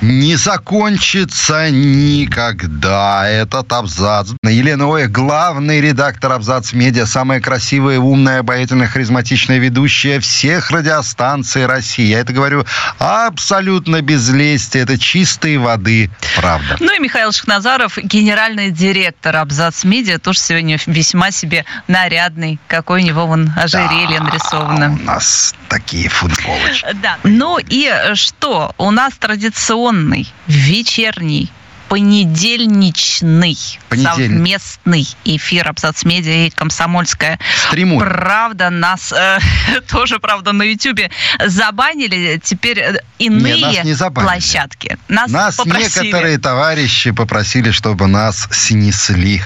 не закончится никогда этот абзац. Елена Оя, главный редактор абзац медиа, самая красивая, умная, обаятельная, харизматичная ведущая всех радиостанций России. Я это говорю абсолютно без лести. Это чистой воды правда. Ну и Михаил Шахназаров, генеральный директор абзац медиа, тоже сегодня весьма себе нарядный. Какой у него вон ожерелье да, нарисовано. у нас такие футболочки. Да. Ну и что? У нас традиционно традиционный вечерний понедельничный совместный эфир Абзац Медиа и Комсомольская. Стримуем. Правда, нас э, тоже, правда, на Ютьюбе забанили. Теперь э, иные не, нас не площадки. Нас, нас попросили. некоторые товарищи попросили, чтобы нас снесли.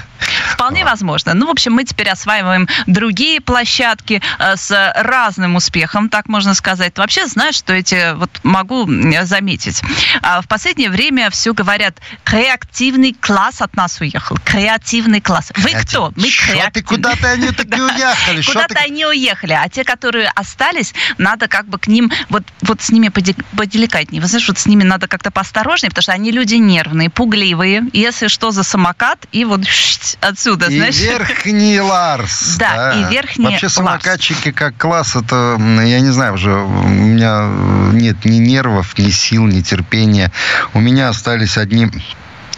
Вполне а. возможно. Ну, в общем, мы теперь осваиваем другие площадки э, с разным успехом, так можно сказать. Вообще, знаешь, что эти, вот могу заметить, а, в последнее время все говорят, креативный класс от нас уехал. Креативный класс. Вы Креатив. кто? Мы Что ты куда-то они таки уехали? Куда-то они уехали. А те, которые остались, надо как бы к ним, вот, вот с ними поделикатнее. Вы знаешь, вот с ними надо как-то поосторожнее, потому что они люди нервные, пугливые. Если что, за самокат, и вот отсюда, и знаешь. верхний Ларс. Да, и верхний Вообще самокатчики как класс, это, я не знаю, уже у меня нет ни нервов, ни сил, ни терпения. У меня остались одни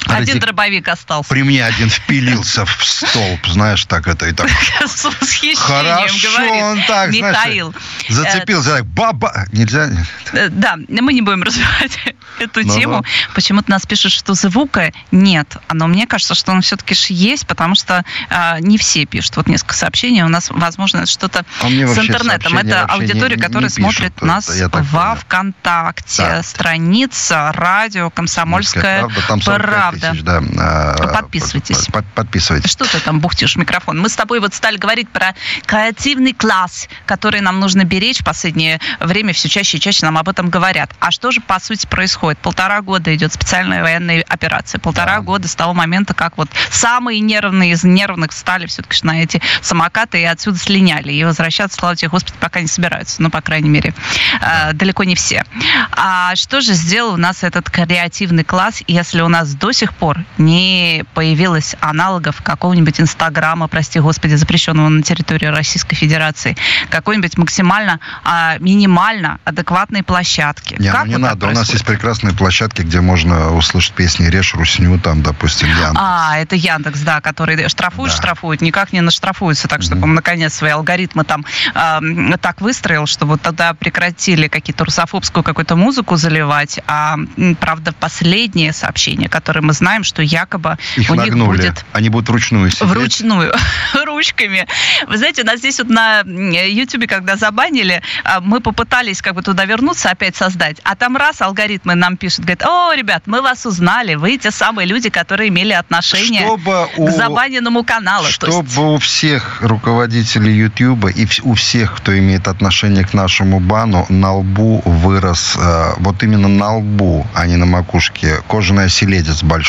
один Ради... дробовик остался. При мне один впилился в столб, знаешь, так это и так. С восхищением Хорошо, говорит он так, Михаил. Знаешь, зацепился, так, баба. Нельзя? Э, да, мы не будем развивать эту ну, тему. Да. Почему-то нас пишут, что звука нет. Но мне кажется, что он все-таки есть, потому что а, не все пишут. Вот несколько сообщений. У нас, возможно, что-то а с интернетом. Это аудитория, не, которая не смотрит пишут, нас во ВКонтакте. Да. Страница радио «Комсомольская правда» правда. Тысяч, да. А, Подписывайтесь. Под, подписывайтесь. Что ты там бухтишь микрофон? Мы с тобой вот стали говорить про креативный класс, который нам нужно беречь в последнее время. Все чаще и чаще нам об этом говорят. А что же, по сути, происходит? Полтора года идет специальная военная операция. Полтора да. года с того момента, как вот самые нервные из нервных стали все-таки на эти самокаты и отсюда слиняли. И возвращаться, слава тебе, Господи, пока не собираются. Ну, по крайней мере, да. э, далеко не все. А что же сделал у нас этот креативный класс, если у нас до сих пор не появилось аналогов какого-нибудь Инстаграма, прости господи, запрещенного на территории Российской Федерации, какой-нибудь максимально, а, минимально адекватной площадки. Не, как ну не вот надо. У нас есть прекрасные площадки, где можно услышать песни «Режь Русню», там, допустим, Яндекс. А, это Яндекс, да, который штрафует, да. штрафует, никак не наштрафуется, так, чтобы mm-hmm. он, наконец, свои алгоритмы там э, так выстроил, чтобы вот тогда прекратили какие-то русофобскую какую-то музыку заливать, а, правда, последнее сообщение, которое мы знаем, что якобы Их у нагнули. них будет... Они будут вручную сидеть? Вручную, ручками. Вы знаете, у нас здесь вот на YouTube, когда забанили, а, мы попытались как бы туда вернуться, опять создать, а там раз алгоритмы нам пишут, говорят, о, ребят, мы вас узнали, вы те самые люди, которые имели отношение чтобы к забаненному каналу. Чтобы есть... у всех руководителей YouTube и у всех, кто имеет отношение к нашему бану, на лбу вырос, э, вот именно на лбу, а не на макушке, кожаный оселедец большой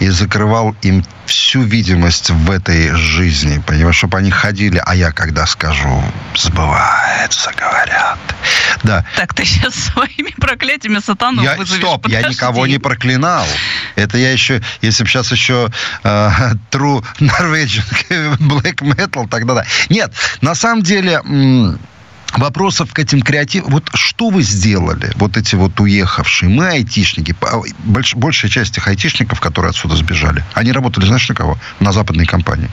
и закрывал им всю видимость в этой жизни, понимаешь, чтобы они ходили, а я когда скажу, сбывается, говорят. Да. Так ты сейчас своими проклятиями сатану я, вызовешь. Стоп, Подожди. я никого не проклинал. Это я еще, если бы сейчас еще uh, True Norwegian Black Metal, тогда да. Нет, на самом деле вопросов к этим креативам. Вот что вы сделали, вот эти вот уехавшие? Мы айтишники, больш, большая часть этих айтишников, которые отсюда сбежали, они работали, знаешь, на кого? На западные компании.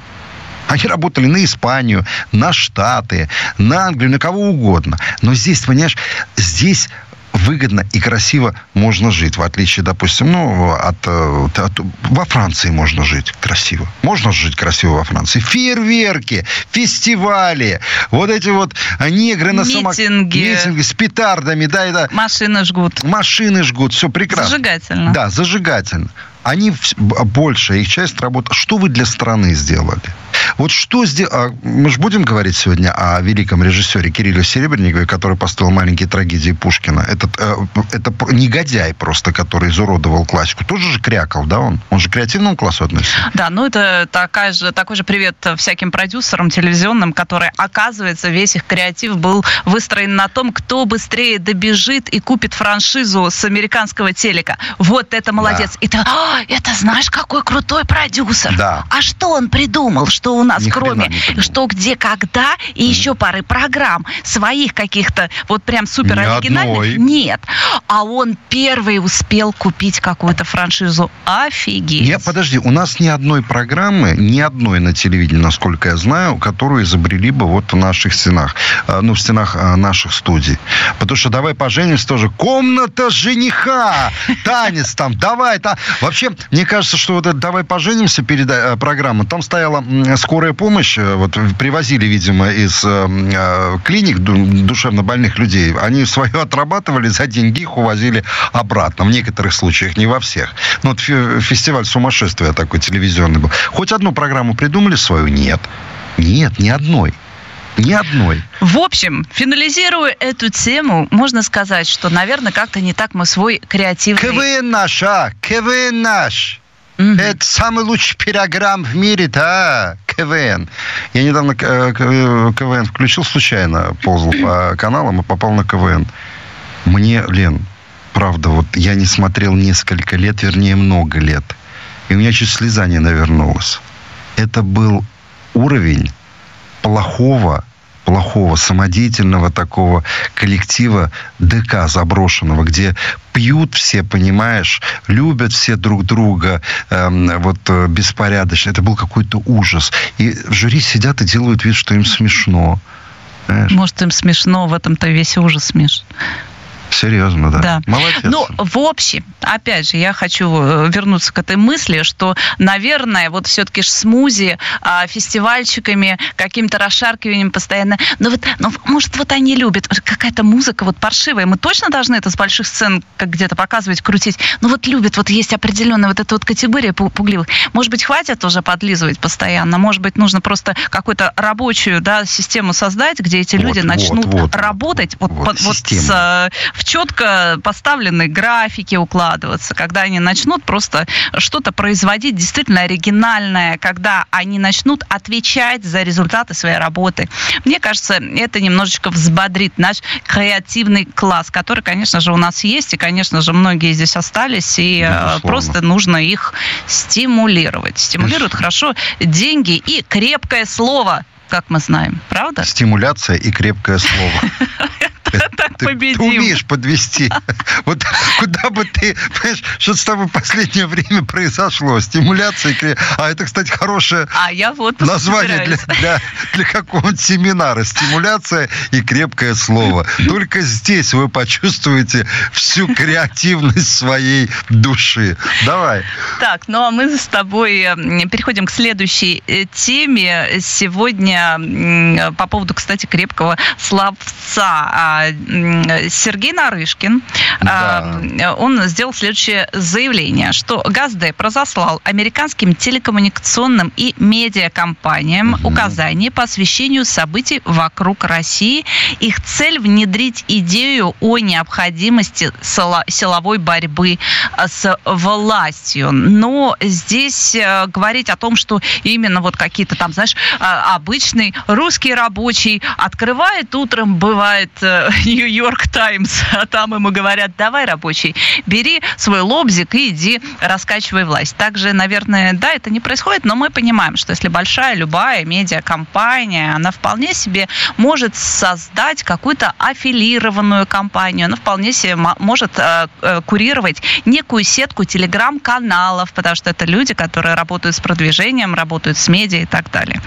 Они работали на Испанию, на Штаты, на Англию, на кого угодно. Но здесь, понимаешь, здесь выгодно и красиво можно жить. В отличие, допустим, ну, от, э, от, во Франции можно жить красиво. Можно жить красиво во Франции. Фейерверки, фестивали, вот эти вот негры на самокатах. Митинги с петардами, да, и да. Машины жгут. Машины жгут, все прекрасно. Зажигательно. Да, зажигательно они большая их часть работы. Что вы для страны сделали? Вот что сделал... А, мы же будем говорить сегодня о великом режиссере Кирилле Серебренникове, который поставил «Маленькие трагедии» Пушкина. Этот, э, это негодяй просто, который изуродовал классику. Тоже же крякал, да, он? Он же к креативному классу относится. Да, ну это такая же, такой же привет всяким продюсерам телевизионным, которые, оказывается, весь их креатив был выстроен на том, кто быстрее добежит и купит франшизу с американского телека. Вот это молодец. Да. Это, а, это знаешь, какой крутой продюсер. Да. А что он придумал? Что у нас, Ни кроме что, где, когда и mm. еще пары программ своих каких-то вот прям супер оригинальных нет. А он первый успел купить какую-то франшизу. Офигеть. Нет, подожди, у нас ни одной программы, ни одной на телевидении, насколько я знаю, которую изобрели бы вот в наших стенах, э, ну, в стенах э, наших студий. Потому что «Давай поженимся» тоже комната жениха, танец там, давай, та. Вообще, мне кажется, что вот это «Давай поженимся» переда- э, программа, там стояла скорая помощь, э, вот привозили, видимо, из э, э клиник душевно больных людей, они свое отрабатывали, за деньги их увозили обратно. В некоторых случаях, не во всех. Ну, вот фестиваль сумасшествия такой телевизионный был. Хоть одну программу придумали свою? Нет. Нет, ни одной. Ни одной. В общем, финализируя эту тему, можно сказать, что, наверное, как-то не так мы свой креативный... КВН наш, а? КВН наш. Угу. Это самый лучший программ в мире, да, КВН. Я недавно э, КВН включил случайно, ползал по каналам и попал на КВН. Мне, Лен, правда, вот я не смотрел несколько лет, вернее, много лет. И у меня чуть слеза не навернулась. Это был уровень плохого плохого, самодеятельного такого коллектива ДК заброшенного, где пьют все, понимаешь, любят все друг друга, эм, вот э, беспорядочно. Это был какой-то ужас. И в жюри сидят и делают вид, что им смешно. Знаешь? Может, им смешно, в этом-то весь ужас смеш. Серьезно, да. да. Молодец. Ну, в общем, опять же, я хочу э, вернуться к этой мысли, что, наверное, вот все-таки смузи а, фестивальчиками, каким-то расшаркиванием постоянно. Ну, вот, ну, может, вот они любят. Какая-то музыка вот паршивая. Мы точно должны это с больших сцен как где-то показывать, крутить. Ну, вот любят. Вот есть определенная вот эта вот категория пугливых. Может быть, хватит уже подлизывать постоянно? Может быть, нужно просто какую-то рабочую да, систему создать, где эти люди вот, начнут вот, вот, работать вот, вот, вот с э, в четко поставленной графике укладываться, когда они начнут просто что-то производить действительно оригинальное, когда они начнут отвечать за результаты своей работы. Мне кажется, это немножечко взбодрит наш креативный класс, который, конечно же, у нас есть, и, конечно же, многие здесь остались, и э, Безусловно. просто нужно их стимулировать. Стимулируют хорошо деньги и крепкое слово как мы знаем, правда? Стимуляция и крепкое слово. Так победим. Ты умеешь подвести. Вот куда бы ты, понимаешь, что с тобой в последнее время произошло? Стимуляция. А это, кстати, хорошее а я вот название для, для, для какого-нибудь семинара. Стимуляция и крепкое слово. Только здесь вы почувствуете всю креативность своей души. Давай. Так, ну а мы с тобой переходим к следующей э, теме. Сегодня по поводу, кстати, крепкого словца а, Сергей Нарышкин, да. он сделал следующее заявление, что Газдеп разослал американским телекоммуникационным и медиакомпаниям угу. указания по освещению событий вокруг России. Их цель внедрить идею о необходимости силовой борьбы с властью. Но здесь э, говорить о том, что именно вот какие-то там, знаешь, а, обычный русский рабочий открывает утром, бывает э, Нью-Йорк Таймс, а там ему говорят, давай, рабочий, бери свой лобзик и иди раскачивай власть. Также, наверное, да, это не происходит, но мы понимаем, что если большая любая медиакомпания, она вполне себе может создать какую-то аффилированную компанию, она вполне себе может э, э, курировать некую сетку телеграм-каналов, потому что это люди, которые работают с продвижением, работают с медиа и так далее.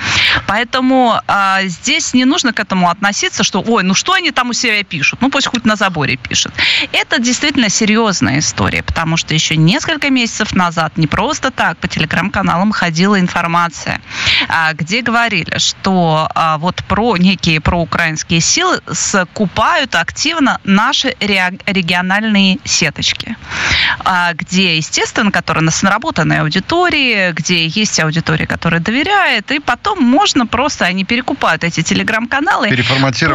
Поэтому э, здесь не нужно к этому относиться, что, ой, ну что они там у себя себе пишут. Ну, пусть хоть на заборе пишут. Это действительно серьезная история, потому что еще несколько месяцев назад не просто так по телеграм-каналам ходила информация, а, где говорили, что а, вот про некие проукраинские силы скупают активно наши региональные сеточки, а, где, естественно, которые нас наработанной аудитории, где есть аудитория, которая доверяет, и потом можно просто, они перекупают эти телеграм-каналы.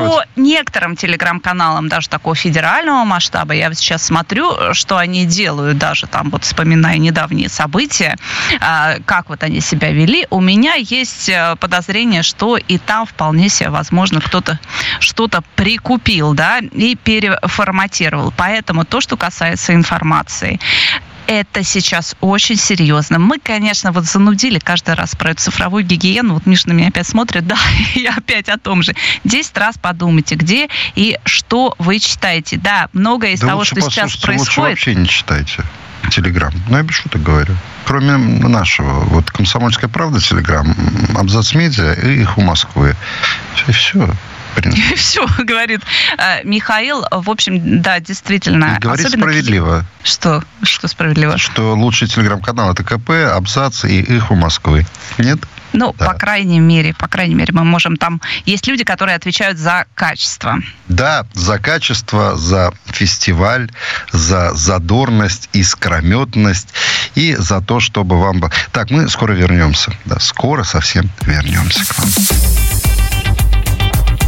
По некоторым телеграм-каналам даже такого федерального масштаба, я сейчас смотрю, что они делают, даже там вот вспоминая недавние события, а, как вот они себя вели, у меня есть э, подозрение, что и там вполне себе возможно кто-то что-то прикупил, да, и переформатировал. Поэтому то, что касается информации, это сейчас очень серьезно. Мы, конечно, вот занудили каждый раз про эту цифровую гигиену. Вот Миша на меня опять смотрит, да, я опять о том же. Десять раз подумайте, где и что вы читаете. Да, многое из да того, что сейчас происходит... Лучше вообще не читайте Телеграм. Ну, я без шуток говорю. Кроме нашего, вот «Комсомольская правда» Телеграм, «Абзац медиа» и «Их у Москвы». И все принципе. Все, говорит э, Михаил. В общем, да, действительно. Говорит справедливо. Что? Что справедливо? Что лучший телеграм-канал это КП, Абзац и их у Москвы. Нет? Ну, да. по крайней мере, по крайней мере, мы можем там... Есть люди, которые отвечают за качество. Да, за качество, за фестиваль, за задорность, искрометность и за то, чтобы вам... Так, мы скоро вернемся. Да, скоро совсем вернемся к вам.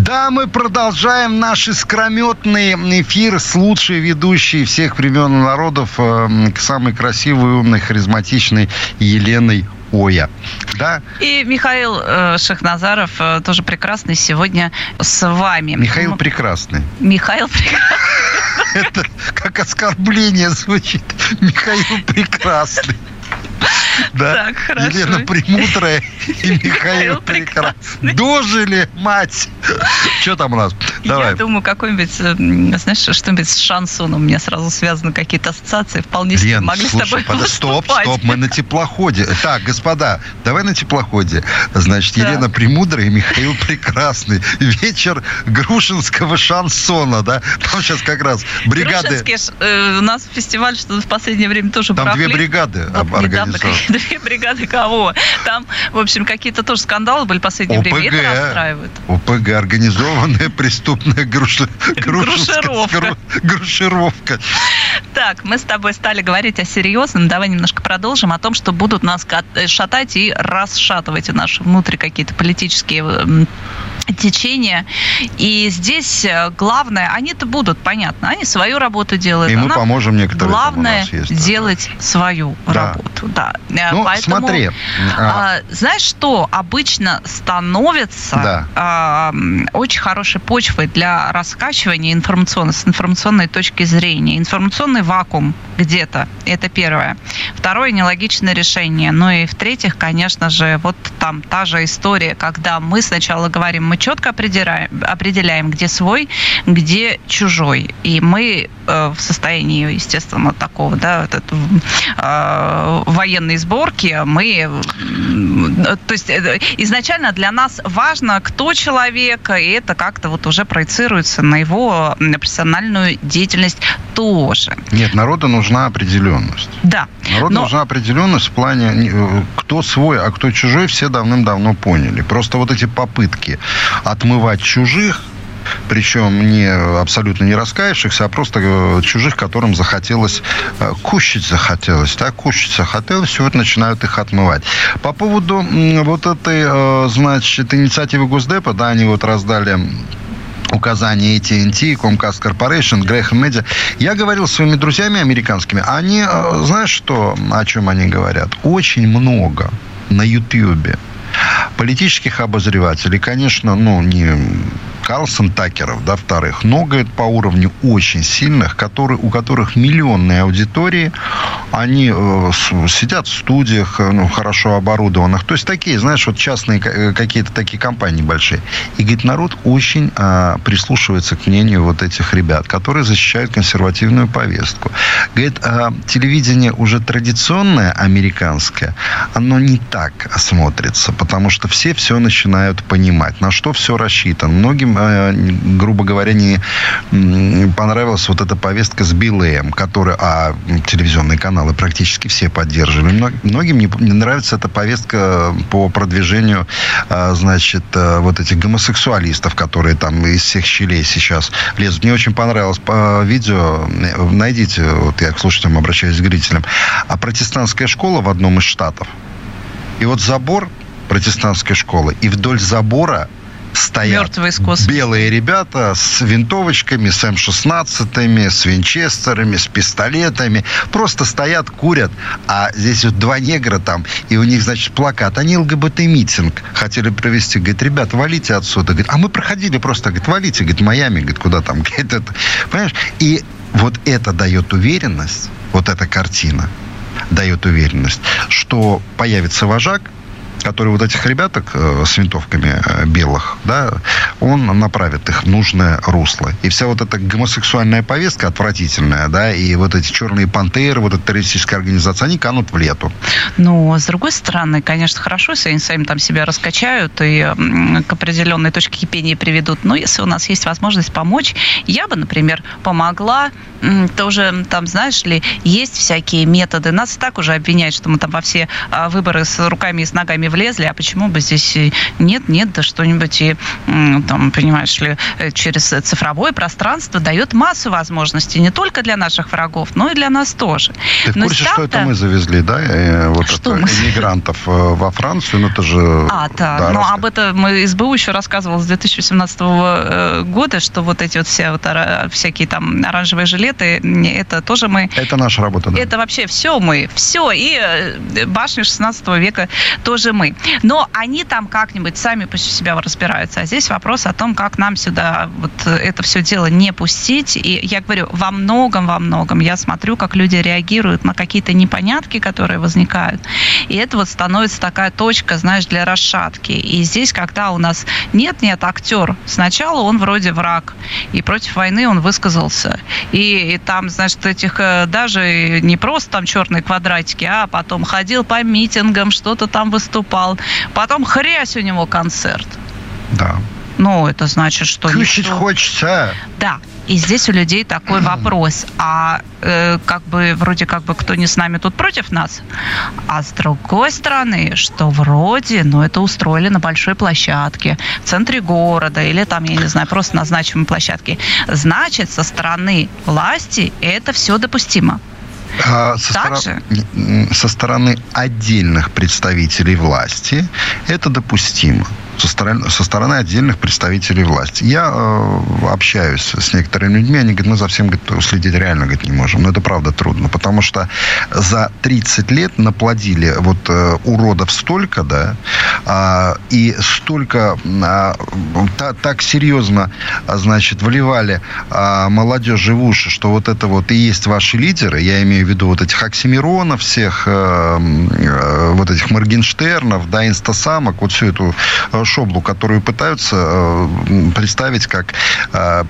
Да, мы продолжаем наш искрометный эфир с лучшей ведущей всех времен и народов, э, самой красивой, умной, харизматичной Еленой Оя. Да? И Михаил э, Шахназаров э, тоже прекрасный сегодня с вами. Михаил прекрасный. Михаил прекрасный. Это как оскорбление звучит. Михаил прекрасный. Да? Так, хорошо. Елена Премудрая и Михаил Прекрасный. Дожили, мать! Что там у нас? Давай. Я думаю, какой-нибудь, э, знаешь, что-нибудь с шансоном. У меня сразу связаны какие-то ассоциации. Вполне себе могли слушай, с тобой подо... Стоп, стоп, мы на теплоходе. Так, господа, давай на теплоходе. Значит, да. Елена Премудрая и Михаил Прекрасный. Вечер грушинского шансона, да? Там сейчас как раз бригады... Э, у нас фестиваль, что в последнее время тоже Там две бригады вот, организованы. Две бригады кого? Там, в общем, какие-то тоже скандалы были в последнее ОПГ, время. Это расстраивает. ОПГ, организованная преступная груши, грушировка. грушировка. Так, мы с тобой стали говорить о серьезном. Давай немножко продолжим о том, что будут нас шатать и расшатывать наши внутри какие-то политические течения. И здесь э, главное, они-то будут, понятно, они свою работу делают. И мы поможем некоторым. Главное есть, делать да. свою да. работу. Да. Э, ну, Поэтому, смотри. А, а... Знаешь, что обычно становится да. а, очень хорошей почвой для раскачивания информационной, с информационной точки зрения. Информационный вакуум где-то. Это первое. Второе, нелогичное решение. Ну и в-третьих, конечно же, вот там та же история, когда мы сначала говорим, мы четко определяем, определяем, где свой, где чужой. И мы э, в состоянии, естественно, такого, да, вот это, э, военной сборки, мы, э, то есть э, изначально для нас важно, кто человек, и это как-то вот уже проецируется на его профессиональную деятельность тоже. Нет, народу нужна определенность. Да. Народу но... нужна определенность в плане, кто свой, а кто чужой, все давным-давно поняли. Просто вот эти попытки отмывать чужих, причем не абсолютно не раскаявшихся, а просто э, чужих, которым захотелось, э, кушать захотелось, так, кушать захотелось, и вот начинают их отмывать. По поводу вот этой, значит, инициативы Госдепа, да, они вот раздали указания AT&T, Comcast Corporation, Graham Media. Я говорил с своими друзьями американскими. Они, э, знаешь, что, о чем они говорят? Очень много на YouTube политических обозревателей, конечно, ну, не Карлсон Такеров, да, вторых. Но, говорит, по уровню очень сильных, которые, у которых миллионные аудитории, они э, сидят в студиях, э, ну, хорошо оборудованных. То есть такие, знаешь, вот частные э, какие-то такие компании большие. И, говорит, народ очень э, прислушивается к мнению вот этих ребят, которые защищают консервативную повестку. Говорит, э, телевидение уже традиционное, американское, оно не так смотрится, потому что все все начинают понимать, на что все рассчитано. Многим, грубо говоря, не понравилась вот эта повестка с Билеем, который, а телевизионные каналы практически все поддерживали. Многим не, не нравится эта повестка по продвижению, э, значит, э, вот этих гомосексуалистов, которые там из всех щелей сейчас лезут. Мне очень понравилось по видео, найдите, вот я к слушателям обращаюсь к зрителям, а протестантская школа в одном из штатов. И вот забор протестантской школы, и вдоль забора стоят белые ребята с винтовочками, с М-16, с винчестерами, с пистолетами. Просто стоят, курят. А здесь вот два негра там, и у них, значит, плакат. Они ЛГБТ-митинг хотели провести. Говорит, ребят, валите отсюда. Говорит, а мы проходили просто. Говорит, валите. Говорит, Майами. Говорит, куда там? Говорит, это... Понимаешь? И вот это дает уверенность, вот эта картина дает уверенность, что появится вожак, который вот этих ребяток э, с винтовками э, белых, да, он направит их в нужное русло. И вся вот эта гомосексуальная повестка отвратительная, да, и вот эти черные пантеры, вот эта террористическая организация, они канут в лету. Ну, с другой стороны, конечно, хорошо, если они сами там себя раскачают и к определенной точке кипения приведут. Но если у нас есть возможность помочь, я бы, например, помогла тоже, там, знаешь ли, есть всякие методы. Нас и так уже обвиняют, что мы там во все а, выборы с руками и с ногами влезли, а почему бы здесь нет, нет, да что-нибудь и, там, понимаешь ли, э, через цифровое пространство дает массу возможностей не только для наших врагов, но и для нас тоже. Ты в но курсе, что это мы завезли, да, э, вот что это, мы... иммигрантов э, во Францию, ну это же... А, да, да но об этом мы СБУ еще рассказывал с 2017 года, что вот эти вот все вот всякие там оранжевые жилеты, это тоже мы... Это наша работа, да. Это вообще все мы, все, и башни 16 века тоже мы мы. Но они там как-нибудь сами пусть себя разбираются. А здесь вопрос о том, как нам сюда вот это все дело не пустить. И я говорю, во многом, во многом я смотрю, как люди реагируют на какие-то непонятки, которые возникают. И это вот становится такая точка, знаешь, для расшатки. И здесь, когда у нас нет-нет актер, сначала он вроде враг, и против войны он высказался. И, и там, значит, этих э, даже не просто там черные квадратики, а потом ходил по митингам, что-то там выступал выступал. Потом хрясь у него концерт. Да. Ну, это значит, что... Кушать никто... хочется. Да. И здесь у людей такой вопрос. А э, как бы вроде как бы кто не с нами, тут против нас. А с другой стороны, что вроде, ну, это устроили на большой площадке в центре города или там, я не знаю, просто на значимой площадке. Значит, со стороны власти это все допустимо. А со, стор... со стороны отдельных представителей власти это допустимо со стороны, со стороны отдельных представителей власти. Я э, общаюсь с некоторыми людьми, они говорят, мы за всем говорит, уследить реально говорит, не можем. Но это правда трудно, потому что за 30 лет наплодили вот э, уродов столько, да, э, и столько э, та, так серьезно, значит, вливали э, молодежи в что вот это вот и есть ваши лидеры, я имею в виду вот этих Оксимиронов, всех э, э, вот этих Моргенштернов, да, инстасамок, вот всю эту э, шоблу, которую пытаются э, представить как, э,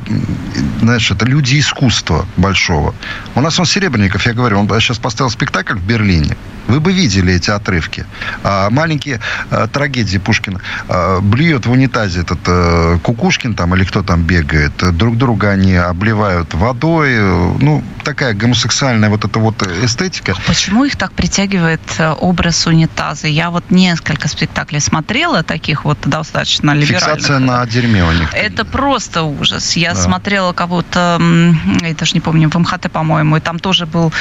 знаешь, это люди искусства большого. У нас он Серебренников, я говорю, он сейчас поставил спектакль в Берлине. Вы бы видели эти отрывки. А, маленькие а, трагедии Пушкина. А, блюет в унитазе этот а, Кукушкин там или кто там бегает. Друг друга они обливают водой. Ну, такая гомосексуальная вот эта вот эстетика. Почему их так притягивает образ унитаза? Я вот несколько спектаклей смотрела, таких вот достаточно либеральных. Фиксация на дерьме у них. Это просто ужас. Я да. смотрела кого-то, я даже не помню, в МХТ, по-моему, и там тоже был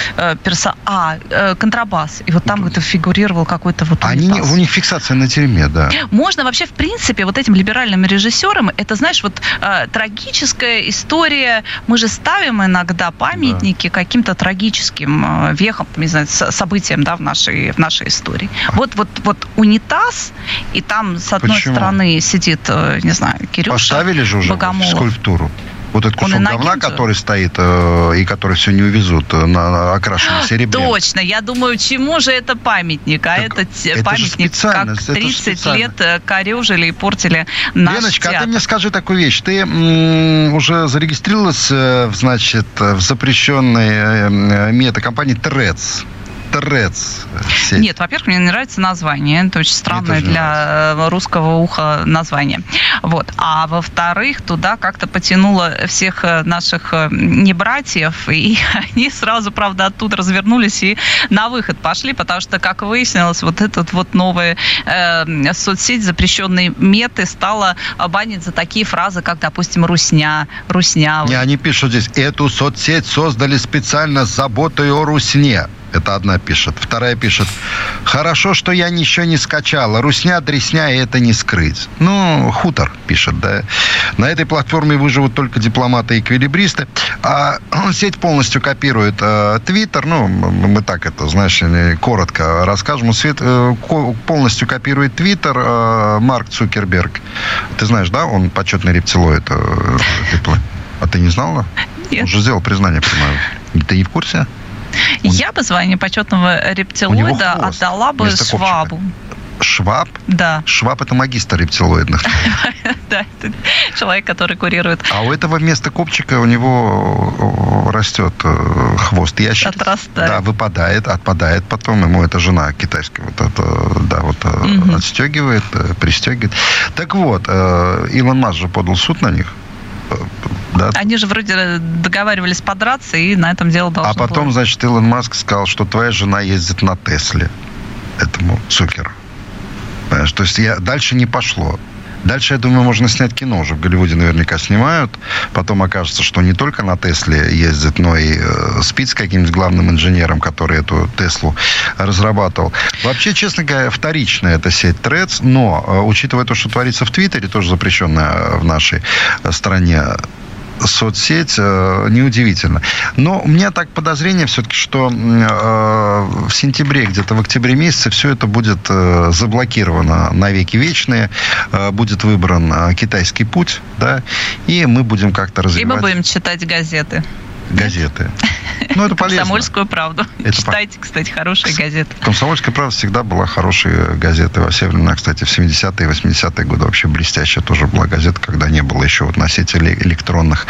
перса... А, контрабас. И вот там это фигурировал какой-то вот Они, не- у них фиксация на тюрьме, да. Можно вообще, в принципе, вот этим либеральным режиссерам, это, знаешь, вот э, трагическая история. Мы же ставим иногда памятники каким-то трагическим э, вехам, не знаю, событиям, да, в нашей, в нашей истории. Вот, вот, вот унитаз, и там с одной Почему? стороны сидит, э, не знаю, Кирюша Поставили же уже Богомолов. скульптуру. Вот этот кусок говна, который стоит э, и который все не увезут э, на, окрашенном серебре. Точно, я думаю, чему же это памятник? А Так это, те- это памятник, как это ж 30 специально. лет э, корежили и портили наш Леночка, а театр. ты мне скажи такую вещь. Ты м, уже зарегистрировалась, э, значит, в запрещенной э, метакомпании ТРЭЦ? ТРЭЦ. сеть. Нет, во-первых, мне не нравится название. Это очень странное для э, русского уха название. Вот. А во-вторых, туда как-то потянуло всех э, наших э, небратьев, и они сразу, правда, оттуда развернулись и на выход пошли, потому что, как выяснилось, вот этот вот новая э, соцсеть запрещенной меты стала банить за такие фразы, как, допустим, «русня», «русня». Не, они пишут здесь, эту соцсеть создали специально с заботой о русне. Это одна пишет. Вторая пишет, хорошо, что я еще не скачала. Русня, дресня, и это не скрыть. Ну, хутор пишет, да. На этой платформе выживут только дипломаты и эквилибристы. А сеть полностью копирует э, Твиттер. Ну, м- мы так это, знаешь, э, коротко расскажем. Свет, э, полностью копирует Твиттер э, Марк Цукерберг. Ты знаешь, да, он почетный рептилоид. э. А ты не знала? Нет. Он же сделал признание, понимаю. Ты не в курсе? Я бы звание почетного рептилоида отдала бы. Швабу. Шваб? Да, Шваб это магистр рептилоидных. да, это человек, который курирует А у этого вместо копчика у него растет э, хвост ящерицы. Отрастает. Да, выпадает, отпадает потом. Ему это жена китайская вот это, да, вот Мгм. отстегивает, э, пристегивает. Так вот, Илон Маск же подал суд на них. Да, Они же вроде договаривались подраться, и на этом дело должно А потом, было. значит, Илон Маск сказал, что твоя жена ездит на Тесле. Этому Цукеру. Понимаешь? То есть я, дальше не пошло. Дальше, я думаю, можно снять кино. Уже в Голливуде наверняка снимают. Потом окажется, что не только на Тесле ездит, но и э, спит с каким-нибудь главным инженером, который эту Теслу разрабатывал. Вообще, честно говоря, вторичная эта сеть Threads, но, э, учитывая то, что творится в Твиттере, тоже запрещенная в нашей э, стране соцсеть, э, неудивительно. Но у меня так подозрение все-таки, что э, в сентябре, где-то в октябре месяце все это будет э, заблокировано на веки вечные, будет выбран китайский путь, да, и мы будем как-то И мы развивать будем читать газеты. Газеты. Ну, это полезно. Комсомольскую правду. Это Читайте, кстати, хорошие газеты. Комсомольская правда всегда была хорошей газетой во все времена. Кстати, в 70-е и 80-е годы вообще блестящая тоже была газета, когда не было еще вот носителей электронных.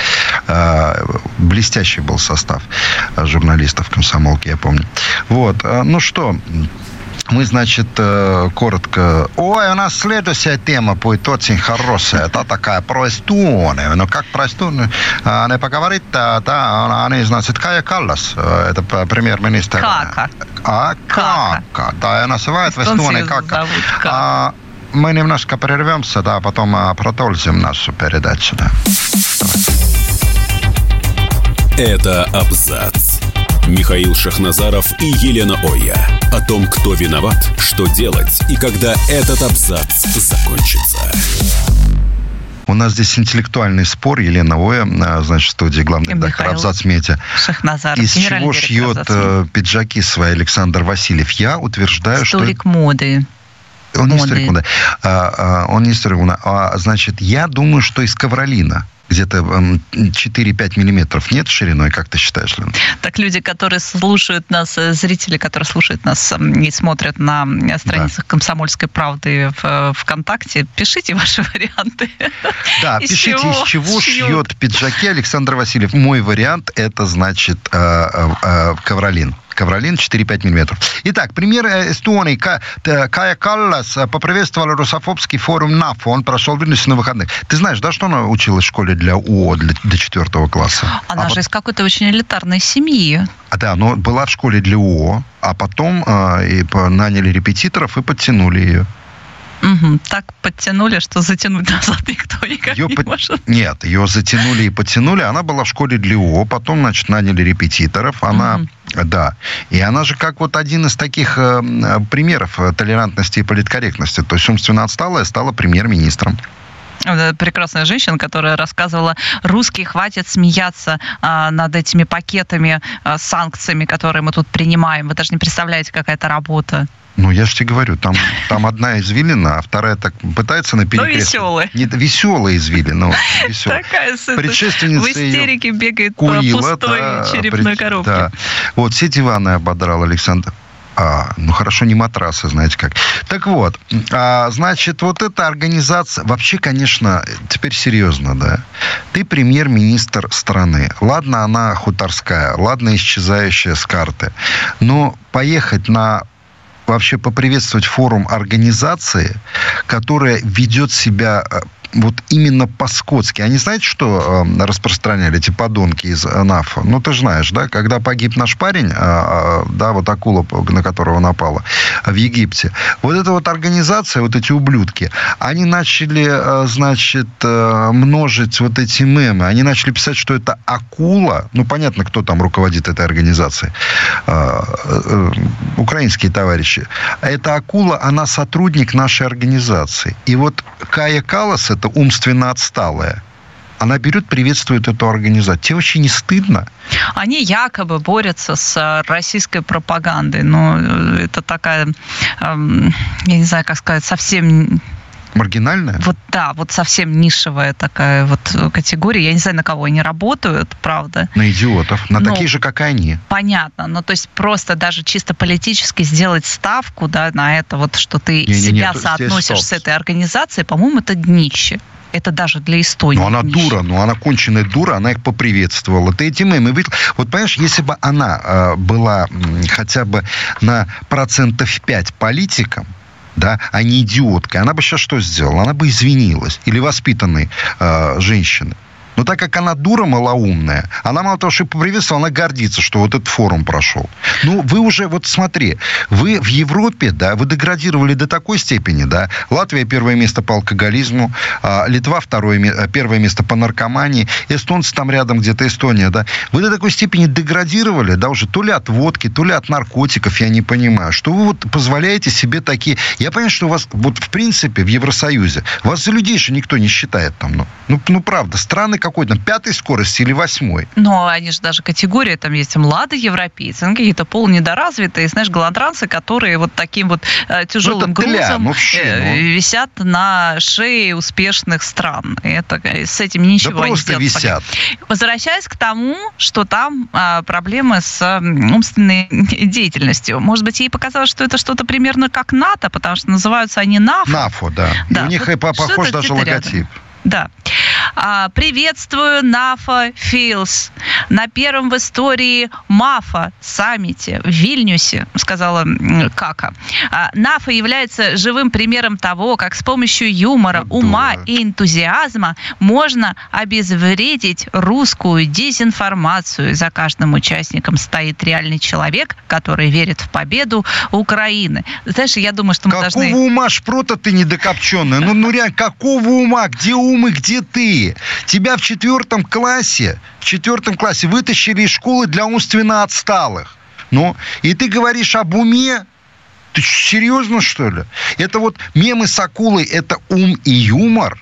Э, Блестящий был состав журналистов комсомолки, я помню. Вот. Э, Ну что, мы, значит, э, коротко... Ой, у нас следующая тема будет очень хорошая. Это такая про Эстонию. Но как про Эстонию э, не поговорить, да, да, они, значит, Кая Каллас, э, это премьер-министр. Кака. А, Кака. Кака. Да, и называют в Эстонии Кака. А, мы немножко прервемся, да, потом а, продолжим нашу передачу, да. Это абзац. Михаил Шахназаров и Елена Оя. О том, кто виноват, что делать и когда этот абзац закончится. У нас здесь интеллектуальный спор. Елена Оя, а, значит, в студии главный редактор Абзац Медиа. Шахназаров. Из чего шьет «Абзац.» э, пиджаки свои Александр Васильев? Я утверждаю, Историк моды. что... Он не моды. историк моды. А, а, он не историк моды. А, значит, я думаю, что из ковролина. Где-то м, 4-5 миллиметров нет шириной, как ты считаешь, Лена? Так люди, которые слушают нас, э, зрители, которые слушают нас м, и смотрят на м, страницах «Комсомольской правды» в э, ВКонтакте, пишите ваши варианты. Да, Из пишите, чего из чего шьют? шьет пиджаки Александр Васильев. Мой вариант это значит э, э, э, ковролин. Ковролин 4-5 миллиметров. Итак, премьер э, Эстонии Т- Кая Каллас э, поприветствовала русофобский форум НАФО. Он прошел в Вильнюсе на выходных. Ты знаешь, да, что она училась в школе для ООО для, до 4 класса? Она а же пот- из какой-то очень элитарной семьи. а, да, но была в школе для ООО, а потом э, и наняли репетиторов и подтянули ее. Угу. Так подтянули, что затянуть назад никто никак Ее не под- может. Нет, ее затянули и потянули. Она была в школе для УО, потом, значит, наняли репетиторов. Она, да. И она же как вот один из таких э, м, примеров э, толерантности и политкорректности. То есть умственно отсталая стала премьер-министром. Э, Прекрасная женщина, которая рассказывала, русские хватит смеяться а, над этими пакетами а, санкциями, которые мы тут принимаем. Вы даже не представляете, какая это работа. Ну, я же тебе говорю, там, там одна извилина, а вторая так пытается на перекрест. веселая. Не, веселая извилина. вот, веселая. Такая с- Предшественница в истерике бегает по пустой да, черепной пред- коробке. да. Вот, все диваны ободрал Александр. А, ну хорошо, не матрасы, знаете как. Так вот, а, значит, вот эта организация, вообще, конечно, теперь серьезно, да. Ты премьер-министр страны. Ладно, она хуторская, ладно, исчезающая с карты. Но поехать на вообще поприветствовать форум организации, которая ведет себя э, вот именно по-скотски. Они знаете, что э, распространяли эти подонки из э, НАФа? Ну, ты же знаешь, да? Когда погиб наш парень, э, э, да, вот акула, на которого напала в Египте, вот эта вот организация, вот эти ублюдки, они начали, э, значит, э, множить вот эти мемы. Они начали писать, что это акула. Ну, понятно, кто там руководит этой организацией. Э, э, Украинские товарищи. Эта акула, она сотрудник нашей организации. И вот Кая Калас, это умственно отсталая, она берет, приветствует эту организацию. Тебе вообще не стыдно? Они якобы борются с э, российской пропагандой. Но э, это такая, эм, я не знаю, как сказать, совсем Маргинальная? вот да, вот совсем нишевая такая вот категория. Я не знаю, на кого они работают, правда. На идиотов. На Ну, таких же, как и они. Понятно, но то есть просто даже чисто политически сделать ставку да, на это, вот что ты Не-не-не, себя здесь соотносишь стоп. с этой организацией, по-моему, это днище. Это даже для Эстонии. Ну, она днище. дура, ну, она конченая дура, она их поприветствовала. Ты эти мемы видел? Вот, понимаешь, если бы она э, была хотя бы на процентов 5 политиком, да, а не идиоткой, она бы сейчас что сделала? Она бы извинилась. Или воспитанной э, женщины. Но так как она дура малоумная, она мало того, что и поприветствовала, она гордится, что вот этот форум прошел. Ну, вы уже, вот смотри, вы в Европе, да, вы деградировали до такой степени, да. Латвия первое место по алкоголизму, а, Литва второе, первое место по наркомании, эстонцы там рядом где-то, Эстония, да. Вы до такой степени деградировали, да, уже то ли от водки, то ли от наркотиков, я не понимаю, что вы вот позволяете себе такие... Я понимаю, что у вас, вот в принципе, в Евросоюзе, вас за людей же никто не считает там, ну, ну, ну правда, страны какой там, пятой скорости или восьмой? Но они же даже категории, там есть млады европейцы, ну, какие-то полунедоразвитые, знаешь, голодранцы, которые вот таким вот э, тяжелым тля, грузом ну, вообще, э, ну. висят на шее успешных стран. Это, э, с этим ничего да не просто сделать. висят. Возвращаясь к тому, что там а, проблемы с умственной деятельностью. Может быть, ей показалось, что это что-то примерно как НАТО, потому что называются они НАФО. НАФО, да. Да, И у них вот похож даже где-то рядом. логотип. Да. А, приветствую НАФА Филс на первом в истории МАФа саммите в Вильнюсе, сказала Кака. А, НАФА является живым примером того, как с помощью юмора, ума и энтузиазма можно обезвредить русскую дезинформацию. За каждым участником стоит реальный человек, который верит в победу Украины. Знаешь, я думаю, что мы Какого должны... ума шпрота ты недокопченная? Ну, ну реально, какого ума? Где ум и где ты? Тебя в четвертом классе, в четвертом классе вытащили из школы для умственно отсталых. Ну, и ты говоришь об уме? Ты серьезно, что ли? Это вот мемы с акулой, это ум и юмор?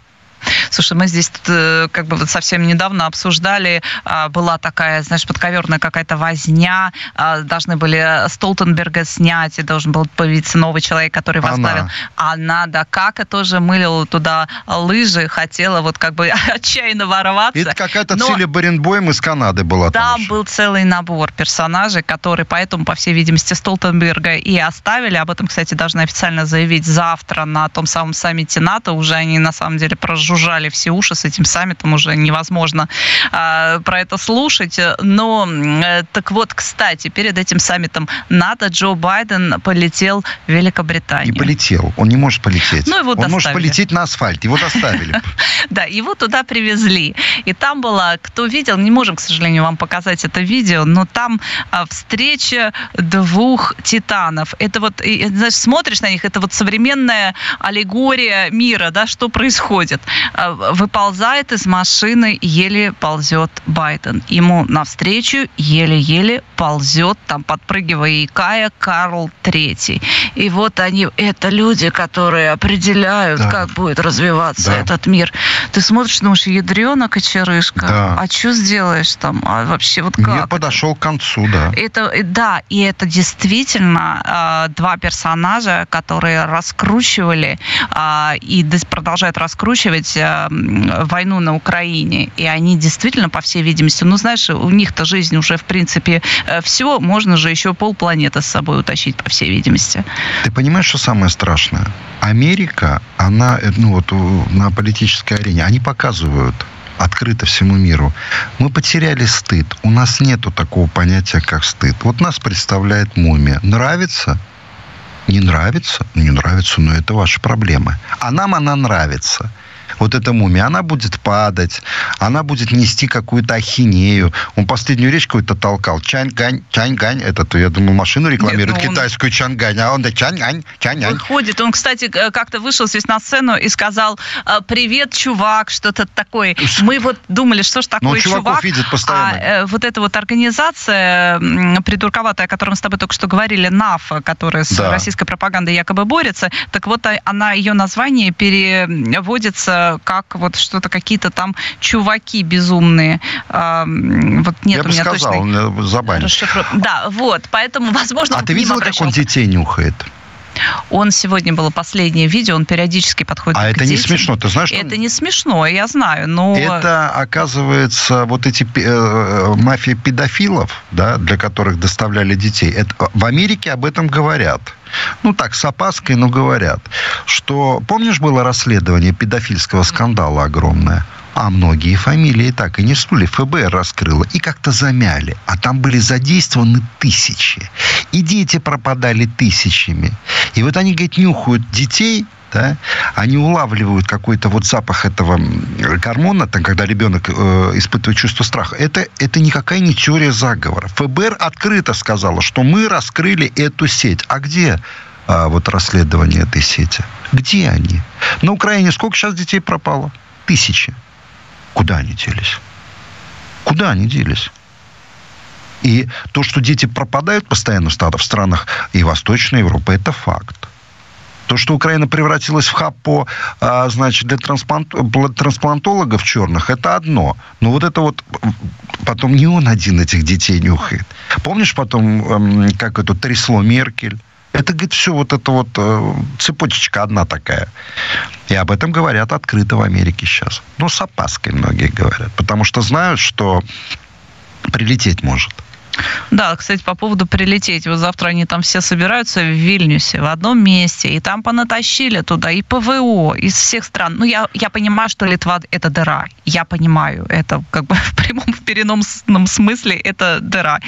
Слушай, мы здесь э, как бы вот совсем недавно обсуждали, а, была такая, знаешь, подковерная какая-то возня, а, должны были Столтенберга снять, и должен был появиться новый человек, который Она. возглавил. Она, да, как тоже мылила туда лыжи, хотела вот как бы отчаянно ворваться. Это какая-то Но Цилия Баренбойм из Канады была там Там был целый набор персонажей, которые поэтому, по всей видимости, Столтенберга и оставили. Об этом, кстати, должны официально заявить завтра на том самом саммите НАТО. Уже они, на самом деле, прожужжали зажали все уши с этим саммитом, уже невозможно а, про это слушать. Но, э, так вот, кстати, перед этим саммитом НАТО Джо Байден полетел в Великобританию. Не полетел, он не может полететь. Ну, его он может полететь на асфальт, его доставили. Да, его туда привезли. И там было, кто видел, не можем, к сожалению, вам показать это видео, но там а, встреча двух титанов. Это вот, знаешь, смотришь на них, это вот современная аллегория мира, да, что происходит. А, выползает из машины, еле ползет Байден. Ему навстречу еле-еле ползет, там подпрыгивая и Кая, Карл Третий. И вот они, это люди, которые определяют, да. как будет развиваться да. этот мир. Ты смотришь, думаешь, ядрена кочерышка, да. а что сделаешь там? А вообще вот как? Мир подошел к концу, да. Это, да, и это действительно э, два персонажа, которые раскручивали э, и продолжают раскручивать э, войну на Украине. И они действительно, по всей видимости, ну, знаешь, у них-то жизнь уже, в принципе, э, все, можно же еще полпланеты с собой утащить, по всей видимости. Ты понимаешь, что самое страшное? Америка, она, э, ну вот на политической арене, они показывают открыто всему миру. Мы потеряли стыд. У нас нету такого понятия, как стыд. Вот нас представляет мумия. Нравится? Не нравится? Не нравится, но это ваши проблемы. А нам она нравится вот эта мумия, она будет падать, она будет нести какую-то ахинею. Он последнюю речь какую-то толкал. Чангань, Чангань, это, я думаю, машину рекламирует, Нет, ну китайскую он... Чангань, а он да Чангань, Чангань. Выходит, он, кстати, как-то вышел здесь на сцену и сказал, «А, привет, чувак, что-то такое. Мы вот думали, что ж такое Но чувак. видит постоянно. А, э, вот эта вот организация придурковатая, о которой мы с тобой только что говорили, НАФ, которая с да. российской пропагандой якобы борется, так вот а, она, ее название переводится как вот что-то, какие-то там чуваки безумные. Вот нет Я у меня бы сказал, точно... забанить. Да, вот, поэтому, возможно... А ты видела, как он детей нюхает? Он сегодня было последнее видео, он периодически подходит а к это детям. не смешно, ты знаешь? Это он... не смешно, я знаю, но... Это, оказывается, вот эти э, мафии педофилов, да, для которых доставляли детей, это, в Америке об этом говорят ну так, с опаской, но говорят, что, помнишь, было расследование педофильского скандала огромное? А многие фамилии так и не всплыли. ФБР раскрыло и как-то замяли. А там были задействованы тысячи. И дети пропадали тысячами. И вот они, говорит, нюхают детей, да, они улавливают какой-то вот запах этого гормона, там, когда ребенок э, испытывает чувство страха. Это, это никакая не теория заговора. ФБР открыто сказала, что мы раскрыли эту сеть. А где а, вот расследование этой сети? Где они? На Украине сколько сейчас детей пропало? Тысячи. Куда они делись? Куда они делись? И то, что дети пропадают постоянно в странах и Восточной Европы, это факт. То, что Украина превратилась в хаб по, а, значит, для трансплант... трансплантологов черных, это одно. Но вот это вот потом не он один этих детей нюхает. Помнишь потом, эм, как это трясло Меркель? Это, говорит, все вот это вот э, цепочечка одна такая. И об этом говорят открыто в Америке сейчас. Ну, с опаской многие говорят. Потому что знают, что прилететь может. Да, кстати, по поводу прилететь. Вот завтра они там все собираются в Вильнюсе, в одном месте, и там понатащили туда и ПВО из всех стран. Ну, я, я понимаю, что Литва – это дыра. Я понимаю, это как бы в прямом, в переносном смысле это дыра.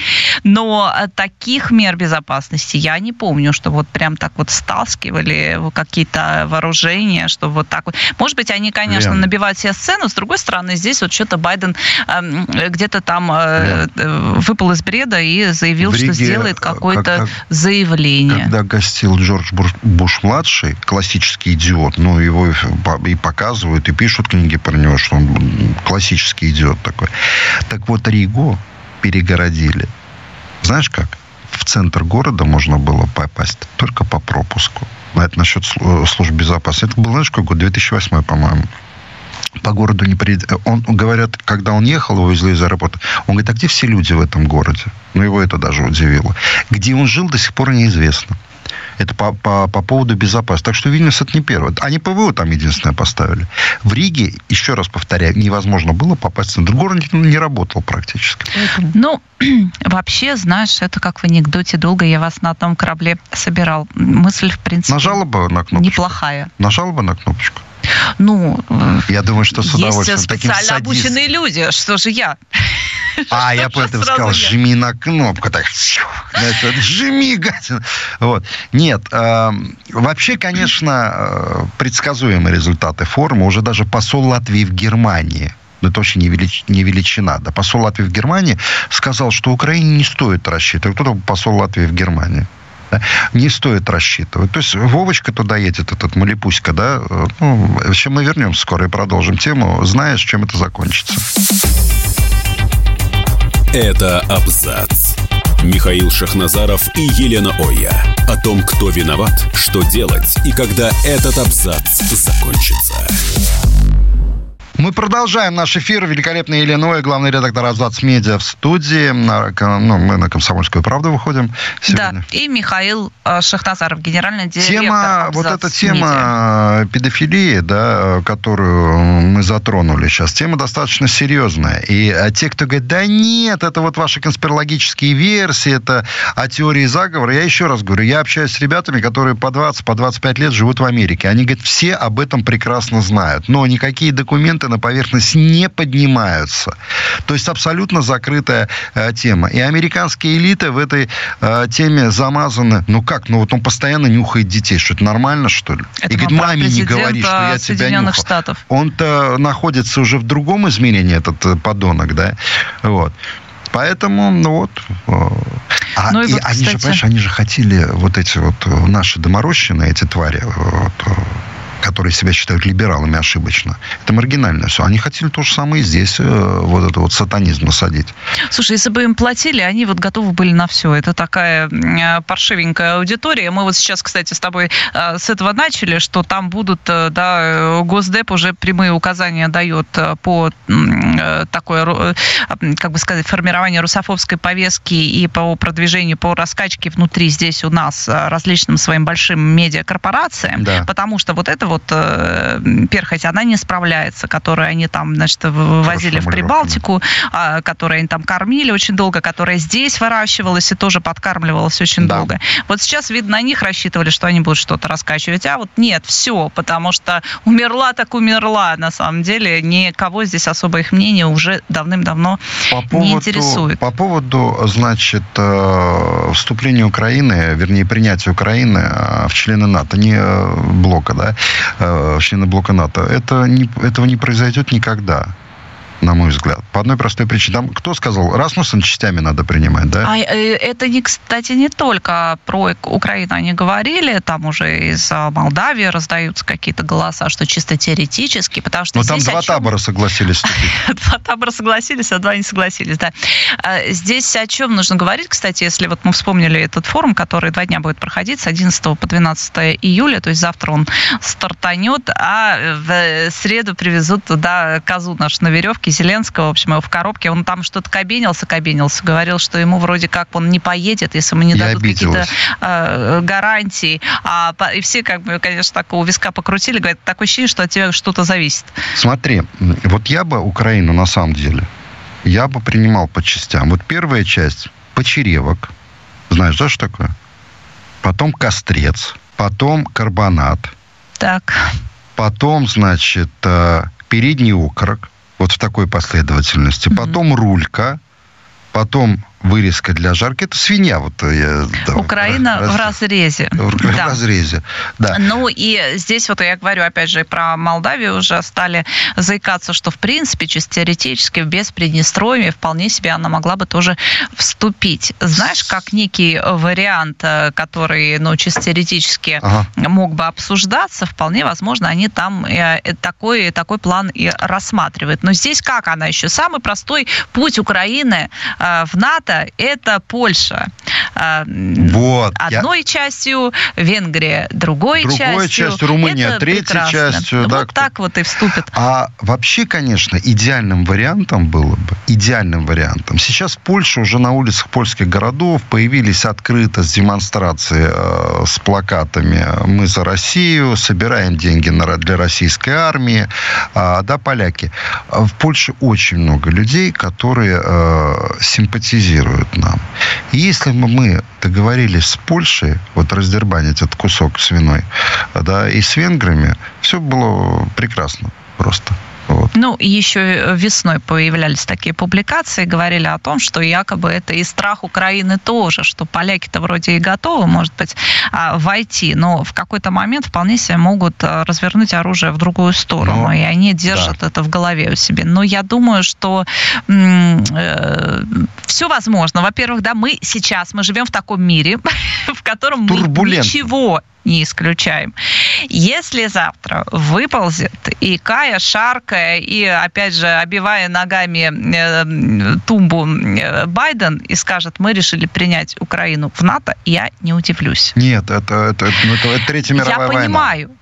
Но э, таких мер безопасности я не помню, что вот прям так вот стаскивали какие-то вооружения, что вот так вот. Может быть, они, конечно, Лен. набивают себе сцену. С другой стороны, здесь вот что-то Байден э, где-то там э, э, выпал из бреда Фреда и заявил, Риге, что сделает э, какое-то заявление. Когда гостил Джордж Буш-младший, классический идиот, ну, его и показывают, и пишут книги про него, что он классический идиот такой. Так вот, Ригу перегородили. Знаешь как? В центр города можно было попасть только по пропуску. Это насчет служб безопасности. Это был, знаешь, какой год? 2008, по-моему по городу не приедет. Он, говорят, когда он ехал, его везли из аэропорта, он говорит, а где все люди в этом городе? Ну, его это даже удивило. Где он жил, до сих пор неизвестно. Это по, по, по поводу безопасности. Так что Вильнюс это не первое. Они ПВО там единственное поставили. В Риге, еще раз повторяю, невозможно было попасть. на Город не, не работал практически. Ну, вообще, знаешь, это как в анекдоте. Долго я вас на одном корабле собирал. Мысль, в принципе, Нажала бы на кнопочку. неплохая. Нажала бы на кнопочку. Ну, я думаю, что с удовольствием. Есть специально обученные люди. Что же я? А, я поэтому сказал, жми на кнопку. Так, жми, гадина. Вот. Нет, э, вообще, конечно, э, предсказуемые результаты форума. Уже даже посол Латвии в Германии это вообще не, велич, не величина. Да, посол Латвии в Германии сказал, что Украине не стоит рассчитывать. Кто посол Латвии в Германии? Не стоит рассчитывать. То есть Вовочка туда едет, этот Малипуська, да? Ну, еще мы вернемся скоро и продолжим тему, знаешь, чем это закончится. Это абзац. Михаил Шахназаров и Елена Оя. О том, кто виноват, что делать и когда этот абзац закончится. Мы продолжаем наш эфир. Великолепная Елена Ой, главный редактор «Абзац Медиа» в студии. Ну, мы на «Комсомольскую правду» выходим сегодня. Да, и Михаил э, Шахназаров, генеральный директор тема, «Абзац Вот эта тема медиа. педофилии, да, которую мы затронули сейчас, тема достаточно серьезная. И а те, кто говорит, да нет, это вот ваши конспирологические версии, это о теории заговора, я еще раз говорю, я общаюсь с ребятами, которые по 20, по 25 лет живут в Америке. Они говорят, все об этом прекрасно знают. Но никакие документы на поверхность не поднимаются. То есть абсолютно закрытая э, тема. И американские элиты в этой э, теме замазаны. Ну как? Ну вот он постоянно нюхает детей. Что это нормально, что ли? Это и говорит, маме не говори, что я тебя нюхал. Штатов. Он-то находится уже в другом измерении, этот э, подонок, да? Вот. Поэтому, ну вот. Э, а, ну, и, и вот, они кстати... же, понимаешь, они же хотели вот эти вот э, наши доморощенные, эти твари, вот, которые себя считают либералами ошибочно. Это маргинально все. Они хотели то же самое и здесь, э, вот это вот сатанизм насадить. Слушай, если бы им платили, они вот готовы были на все. Это такая э, паршивенькая аудитория. Мы вот сейчас, кстати, с тобой э, с этого начали, что там будут, да, Госдеп уже прямые указания дает по такой, как бы сказать, формированию русофобской повестки и по продвижению, по раскачке внутри здесь у нас различным своим большим медиакорпорациям, да. потому что вот это вот э, перхоть, она не справляется, которую они там, значит, вывозили в Прибалтику, э, которую они там кормили очень долго, которая здесь выращивалась и тоже подкармливалась очень да. долго. Вот сейчас, видно, на них рассчитывали, что они будут что-то раскачивать, а вот нет, все, потому что умерла так умерла, на самом деле, никого здесь особо их мнение уже давным-давно по поводу, не интересует. По поводу, значит, э, вступления Украины, вернее, принятия Украины э, в члены НАТО, не блока, да, члены блока НАТО. Это не, этого не произойдет никогда на мой взгляд. По одной простой причине. Там кто сказал, Расмуссен частями надо принимать, да? А э, это, не, кстати, не только про Украину они говорили, там уже из Молдавии раздаются какие-то голоса, что чисто теоретически, потому что Но там два чем... табора согласились Два табора согласились, а два не согласились, да. А здесь о чем нужно говорить, кстати, если вот мы вспомнили этот форум, который два дня будет проходить с 11 по 12 июля, то есть завтра он стартанет, а в среду привезут туда козу нашу на веревке, коробке Зеленского, в общем, его в коробке, он там что-то кабенился, кабенился, говорил, что ему вроде как он не поедет, если ему не Я дадут какие-то э, гарантии. А, и все, как бы, конечно, так у виска покрутили, говорят, такое ощущение, что от тебя что-то зависит. Смотри, вот я бы Украину, на самом деле, я бы принимал по частям. Вот первая часть – почеревок. Знаешь, да, что такое? Потом кострец, потом карбонат. Так. Потом, значит, э, передний окорок, вот в такой последовательности. Mm-hmm. Потом рулька, потом вырезка для жарки. Это свинья. Вот э, я, да, Украина раз, в разрезе. В, да. разрезе, да. Ну и здесь вот я говорю, опять же, про Молдавию уже стали заикаться, что в принципе, чисто теоретически, без Приднестровья вполне себе она могла бы тоже вступить. Знаешь, как некий вариант, э, который, ну, чисто теоретически ага. мог бы обсуждаться, вполне возможно, они там э, такой, такой план и рассматривают. Но здесь как она еще? Самый простой путь Украины в НАТО НАТО – это Польша. А, вот. Одной я... частью, Венгрия другой, другой частью. Другой частью, Румыния это третьей прекрасно. частью. Вот да, так кто... вот и вступит. А вообще, конечно, идеальным вариантом было бы, идеальным вариантом. Сейчас в Польше уже на улицах польских городов появились открыто с демонстрацией э, с плакатами «Мы за Россию», собираем деньги на, для российской армии. А, да, поляки. В Польше очень много людей, которые э, симпатизируют сигнализируют нам. Если бы мы договорились с Польшей, вот раздербанить этот кусок свиной, да, и с венграми, все было прекрасно просто. Вот. Ну, еще весной появлялись такие публикации, говорили о том, что якобы это и страх Украины тоже, что поляки-то вроде и готовы, может быть, а, войти, но в какой-то момент вполне себе могут а, развернуть оружие в другую сторону, но, и они держат да. это в голове у себя. Но я думаю, что э, все возможно. Во-первых, да, мы сейчас, мы живем в таком мире, в котором мы ничего не исключаем. Если завтра выползет и Кая, шаркая и, опять же, обивая ногами э, тумбу э, Байден и скажет, мы решили принять Украину в НАТО, я не удивлюсь. Нет, это, это, ну, это, это Третья мировая я война. Я понимаю.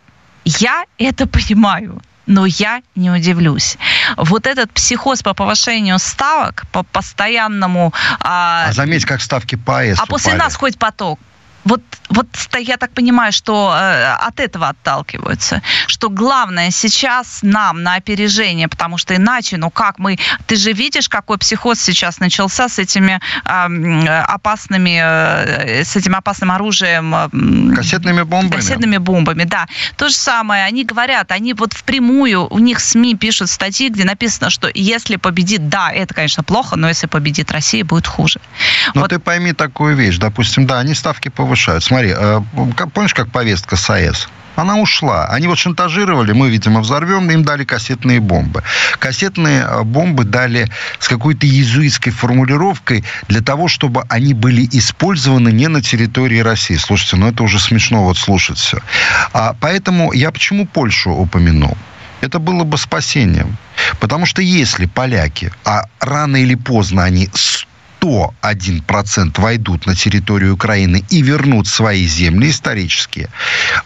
Я это понимаю но я не удивлюсь. Вот этот психоз по повышению ставок, по постоянному... А, а заметь, как ставки по АЭС А упали. после нас хоть поток вот, вот я так понимаю, что э, от этого отталкиваются, что главное сейчас нам на опережение, потому что иначе, ну как мы, ты же видишь, какой психоз сейчас начался с этими э, опасными, э, с этим опасным оружием. Э, кассетными бомбами. Кассетными бомбами, да. То же самое, они говорят, они вот впрямую, у них СМИ пишут статьи, где написано, что если победит, да, это, конечно, плохо, но если победит Россия, будет хуже. Но вот. ты пойми такую вещь, допустим, да, они ставки повышают, повышают. Смотри, э, помнишь, как повестка с? Она ушла. Они вот шантажировали, мы, видимо, взорвем, им дали кассетные бомбы. Кассетные э, бомбы дали с какой-то иезуитской формулировкой для того, чтобы они были использованы не на территории России. Слушайте, ну это уже смешно вот слушать все. А, поэтому я почему Польшу упомянул? это было бы спасением. Потому что если поляки, а рано или поздно они 101% войдут на территорию Украины и вернут свои земли исторические,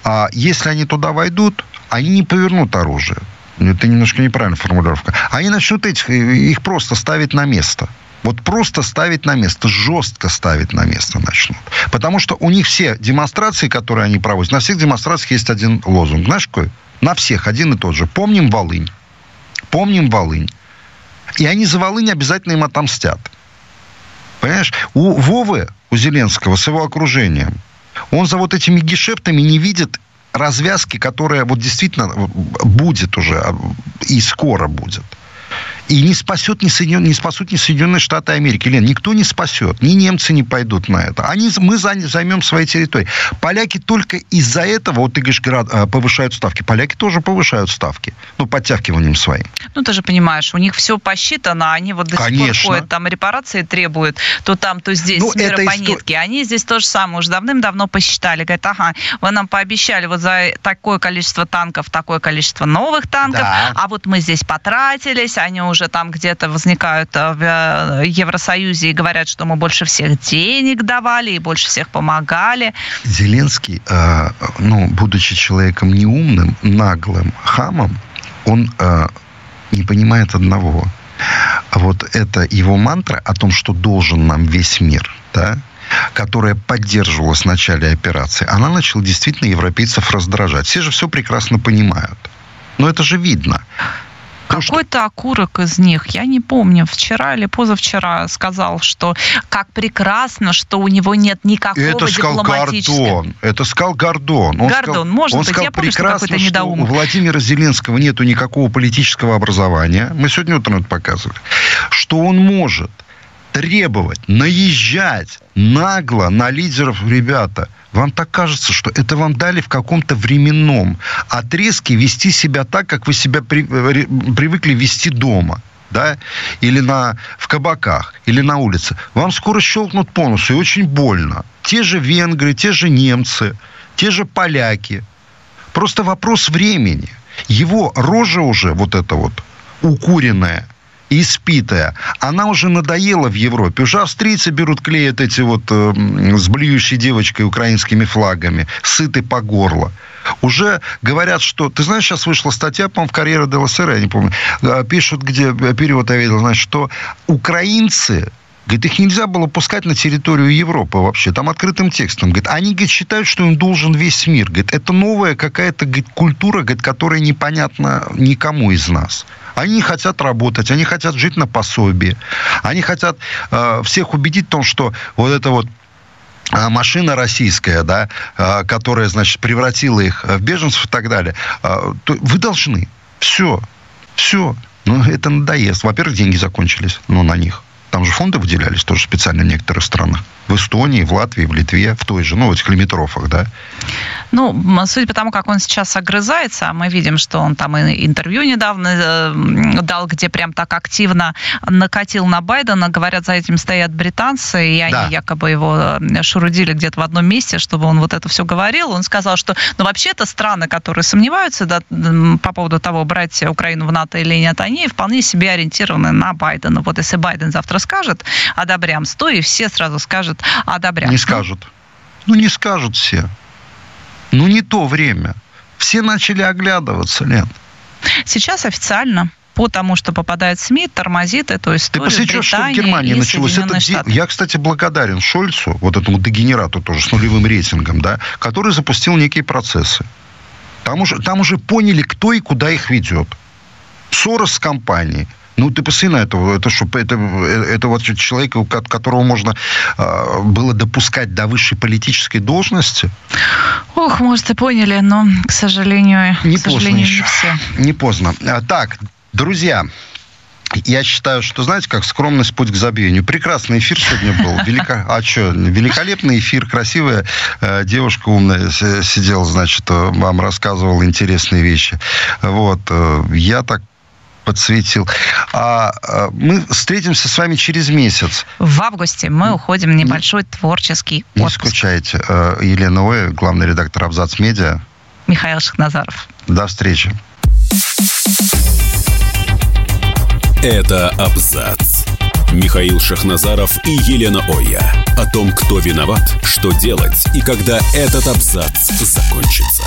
а если они туда войдут, они не повернут оружие. Это немножко неправильная формулировка. Они начнут этих, их просто ставить на место. Вот просто ставить на место, жестко ставить на место начнут. Потому что у них все демонстрации, которые они проводят, на всех демонстрациях есть один лозунг. Знаешь какой? На всех один и тот же. Помним Волынь. Помним Волынь. И они за Волынь обязательно им отомстят. Понимаешь, у Вовы, у Зеленского, с его окружением, он за вот этими гешептами не видит развязки, которая вот действительно будет уже а, и скоро будет. И не спасет ни Соединен... не спасут ни Соединенные Штаты Америки. Лен, никто не спасет. Ни немцы не пойдут на это. Они... Мы займем свои территории. Поляки только из-за этого, вот ты говоришь, а, повышают ставки. Поляки тоже повышают ставки. Ну, подтягиванием своим. Ну, ты же понимаешь, у них все посчитано. Они вот до Конечно. сих пор ходят, там репарации требуют. То там, то здесь, ну, мира по нитке. Они здесь то же самое уже давным-давно посчитали. Говорят, ага, вы нам пообещали вот за такое количество танков, такое количество новых танков, да. а вот мы здесь потратились, они уже уже там где-то возникают э, в э, Евросоюзе и говорят, что мы больше всех денег давали и больше всех помогали. Зеленский, э, ну, будучи человеком неумным, наглым, хамом, он не понимает одного. Вот это его мантра о том, что должен нам весь мир, да, которая поддерживалась в начале операции, она начала действительно европейцев раздражать. Все же все прекрасно понимают. Но это же видно. Какой-то окурок из них, я не помню, вчера или позавчера сказал, что как прекрасно, что у него нет никакого это сказал Гордон. Это сказал Гордон. Он Гордон, сказал, может он быть, сказал, я помню, прекрасно, что, что у Владимира Зеленского нету никакого политического образования. Мы сегодня утром это показывали. Что он может требовать, наезжать нагло на лидеров, ребята – вам так кажется, что это вам дали в каком-то временном отрезке вести себя так, как вы себя при, привыкли вести дома да, или на, в кабаках, или на улице, вам скоро щелкнут по носу, и очень больно. Те же венгры, те же немцы, те же поляки. Просто вопрос времени. Его рожа уже, вот эта вот, укуренная, испитая, она уже надоела в Европе. Уже австрийцы берут, клеят эти вот э, с блюющей девочкой украинскими флагами, сыты по горло. Уже говорят, что... Ты знаешь, сейчас вышла статья, по-моему, в «Карьера де ЛСР», я не помню. Э, пишут, где перевод я видел, значит, что украинцы Говорит, их нельзя было пускать на территорию Европы вообще. Там открытым текстом. Говорит, они говорит, считают, что им должен весь мир. Говорит, это новая какая-то говорит, культура, говорит, которая непонятна никому из нас. Они хотят работать, они хотят жить на пособии. Они хотят э, всех убедить в том, что вот это вот э, машина российская, да, э, которая, значит, превратила их в беженцев и так далее, э, то вы должны. Все. Все. Ну, это надоест. Во-первых, деньги закончились, ну, на них. Там же фонды выделялись тоже специально в некоторых странах. В Эстонии, в Латвии, в Литве, в той же, ну, в этих лимитрофах, да. Ну, судя по тому, как он сейчас огрызается, мы видим, что он там и интервью недавно э, дал, где прям так активно накатил на Байдена. Говорят, за этим стоят британцы, и они да. якобы его э, шурудили где-то в одном месте, чтобы он вот это все говорил. Он сказал, что, ну, вообще-то страны, которые сомневаются да, по поводу того, брать Украину в НАТО или нет, они вполне себе ориентированы на Байдена. Вот если Байден завтра скажет одобрям 100, и все сразу скажут одобрям. Не скажут. Ну, не скажут все. Ну, не то время. Все начали оглядываться, Лен. Сейчас официально по тому, что попадает в СМИ, тормозит эту историю. Ты посмотри, что в Германии началось. Это, я, кстати, благодарен Шольцу, вот этому дегенерату тоже с нулевым рейтингом, да, который запустил некие процессы. Там уже, там уже поняли, кто и куда их ведет. Сорос с компанией. Ну, ты посмотри на этого. Это, что, это, это вот человек, которого можно э, было допускать до высшей политической должности. Ох, может, и поняли, но, к сожалению, не к поздно сожалению, еще. не все. Не поздно. А, так, друзья, я считаю, что, знаете, как скромность путь к забвению. Прекрасный эфир сегодня был. Велика... А что, великолепный эфир, красивая э, девушка умная сидела, значит, э, вам рассказывала интересные вещи. Вот. Э, я так подсветил. А, а мы встретимся с вами через месяц. В августе мы уходим в небольшой творческий Не отпуск. скучайте. Э, Елена Оя, главный редактор Абзац Медиа. Михаил Шахназаров. До встречи. Это Абзац. Михаил Шахназаров и Елена Оя. О том, кто виноват, что делать и когда этот абзац закончится.